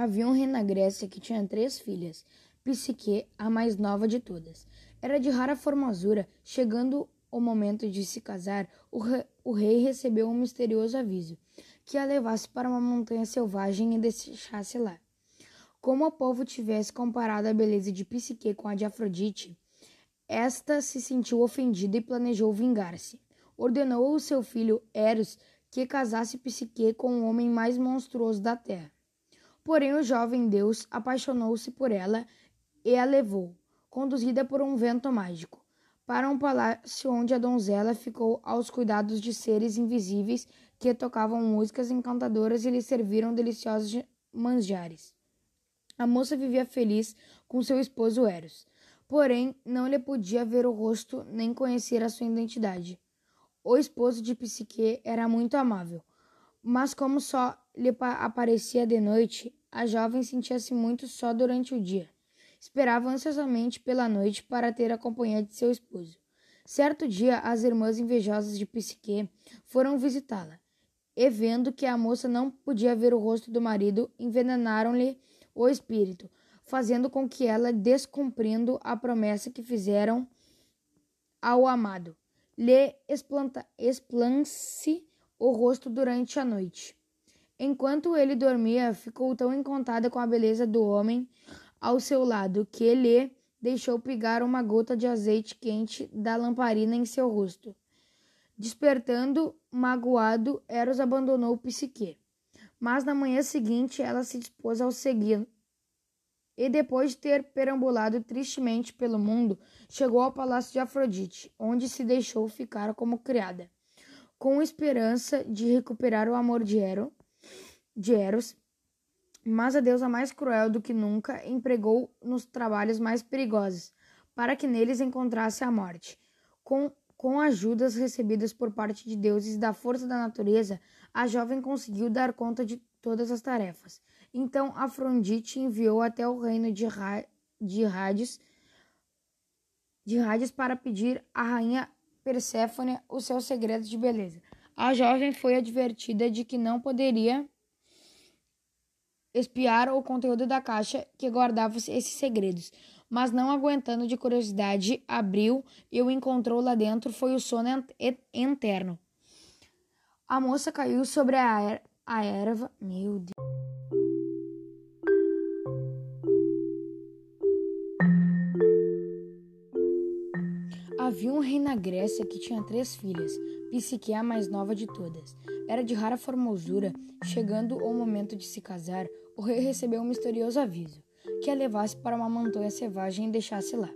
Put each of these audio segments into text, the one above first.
Havia um rei na Grécia que tinha três filhas. Psique, a mais nova de todas, era de rara formosura. Chegando o momento de se casar, o, re o rei recebeu um misterioso aviso que a levasse para uma montanha selvagem e deixasse lá. Como o povo tivesse comparado a beleza de Psique com a de Afrodite, esta se sentiu ofendida e planejou vingar-se. Ordenou ao seu filho Eros que casasse Psique com o homem mais monstruoso da terra. Porém, o jovem Deus apaixonou-se por ela e a levou, conduzida por um vento mágico, para um palácio onde a donzela ficou aos cuidados de seres invisíveis que tocavam músicas encantadoras e lhe serviram deliciosos manjares. A moça vivia feliz com seu esposo Eros, porém não lhe podia ver o rosto nem conhecer a sua identidade. O esposo de Psique era muito amável, mas como só lhe aparecia de noite, a jovem sentia-se muito só durante o dia. Esperava ansiosamente pela noite para ter a companhia de seu esposo. Certo dia, as irmãs invejosas de Psique foram visitá-la, e vendo que a moça não podia ver o rosto do marido, envenenaram-lhe o espírito, fazendo com que ela, descumprindo a promessa que fizeram ao amado, lhe esplance o rosto durante a noite. Enquanto ele dormia, ficou tão encantada com a beleza do homem ao seu lado que lhe deixou pigar uma gota de azeite quente da lamparina em seu rosto. Despertando, magoado, Eros abandonou Psique. Mas na manhã seguinte ela se dispôs ao seguir. E depois de ter perambulado tristemente pelo mundo, chegou ao palácio de Afrodite, onde se deixou ficar como criada, com esperança de recuperar o amor de Eros de Eros, mas a deusa mais cruel do que nunca empregou nos trabalhos mais perigosos, para que neles encontrasse a morte. Com, com ajudas recebidas por parte de deuses da força da natureza, a jovem conseguiu dar conta de todas as tarefas. Então Afrodite enviou até o reino de, Ra de Hades, de Hades para pedir à rainha Perséfone os seus segredos de beleza. A jovem foi advertida de que não poderia espiar o conteúdo da caixa que guardava esses segredos, mas não aguentando de curiosidade, abriu e o encontrou lá dentro foi o sono interno. A moça caiu sobre a, er a erva. Meu Deus. Havia um rei na Grécia que tinha três filhas, Psique a mais nova de todas. Era de rara formosura. Chegando o momento de se casar, o rei recebeu um misterioso aviso, que a levasse para uma montanha selvagem e deixasse lá.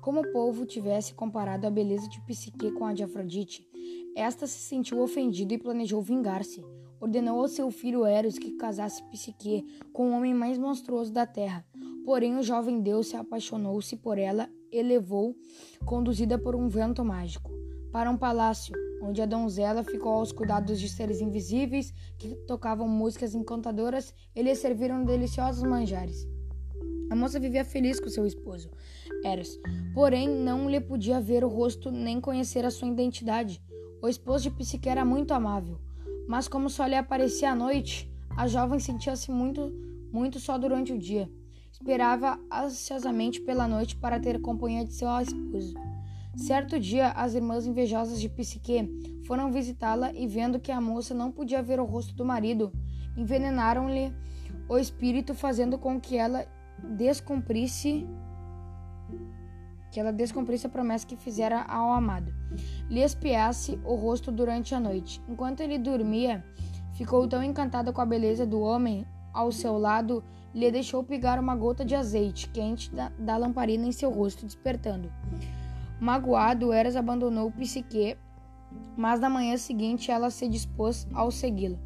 Como o povo tivesse comparado a beleza de Psique com a de Afrodite, esta se sentiu ofendida e planejou vingar-se. Ordenou ao seu filho Eros que casasse Psique com o homem mais monstruoso da terra. Porém, o jovem deus se apaixonou-se por ela e levou, conduzida por um vento mágico, para um palácio, onde a donzela ficou aos cuidados de seres invisíveis que tocavam músicas encantadoras e lhe serviram deliciosos manjares. A moça vivia feliz com seu esposo, Eros, porém não lhe podia ver o rosto nem conhecer a sua identidade. O esposo de Psique era muito amável, mas como só lhe aparecia à noite, a jovem sentia-se muito, muito só durante o dia. Esperava ansiosamente pela noite para ter companhia de seu esposo. Certo dia, as irmãs invejosas de Psique foram visitá-la e, vendo que a moça não podia ver o rosto do marido, envenenaram-lhe o espírito, fazendo com que ela descumprisse que ela descumprisse a promessa que fizera ao amado. Lhe espiasse o rosto durante a noite. Enquanto ele dormia, ficou tão encantada com a beleza do homem ao seu lado, lhe deixou pigar uma gota de azeite quente da, da lamparina em seu rosto, despertando. Magoado, Eras abandonou Psique, mas na manhã seguinte ela se dispôs ao segui-lo.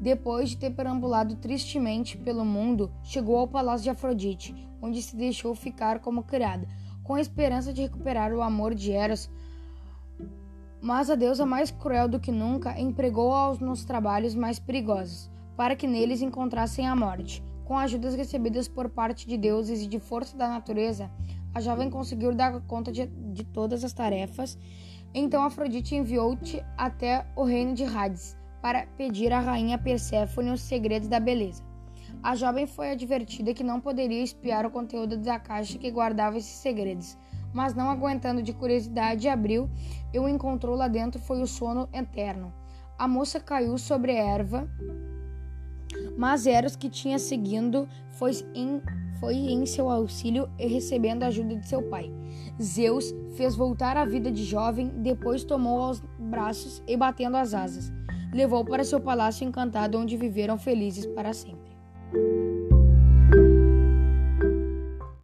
Depois de ter perambulado tristemente pelo mundo, chegou ao palácio de Afrodite, onde se deixou ficar como criada, com a esperança de recuperar o amor de Eros. Mas a deusa mais cruel do que nunca empregou-a nos trabalhos mais perigosos, para que neles encontrassem a morte. Com ajudas recebidas por parte de deuses e de força da natureza, a jovem conseguiu dar conta de, de todas as tarefas. Então Afrodite enviou-te até o reino de Hades para pedir à rainha Perséfone os segredos da beleza. A jovem foi advertida que não poderia espiar o conteúdo da caixa que guardava esses segredos, mas não aguentando de curiosidade, abriu e o encontrou lá dentro foi o sono eterno. A moça caiu sobre a erva, mas Eros, que tinha seguindo, foi em, foi em seu auxílio e recebendo a ajuda de seu pai. Zeus fez voltar a vida de jovem, depois tomou aos braços e batendo as asas, levou para seu palácio encantado onde viveram felizes para sempre.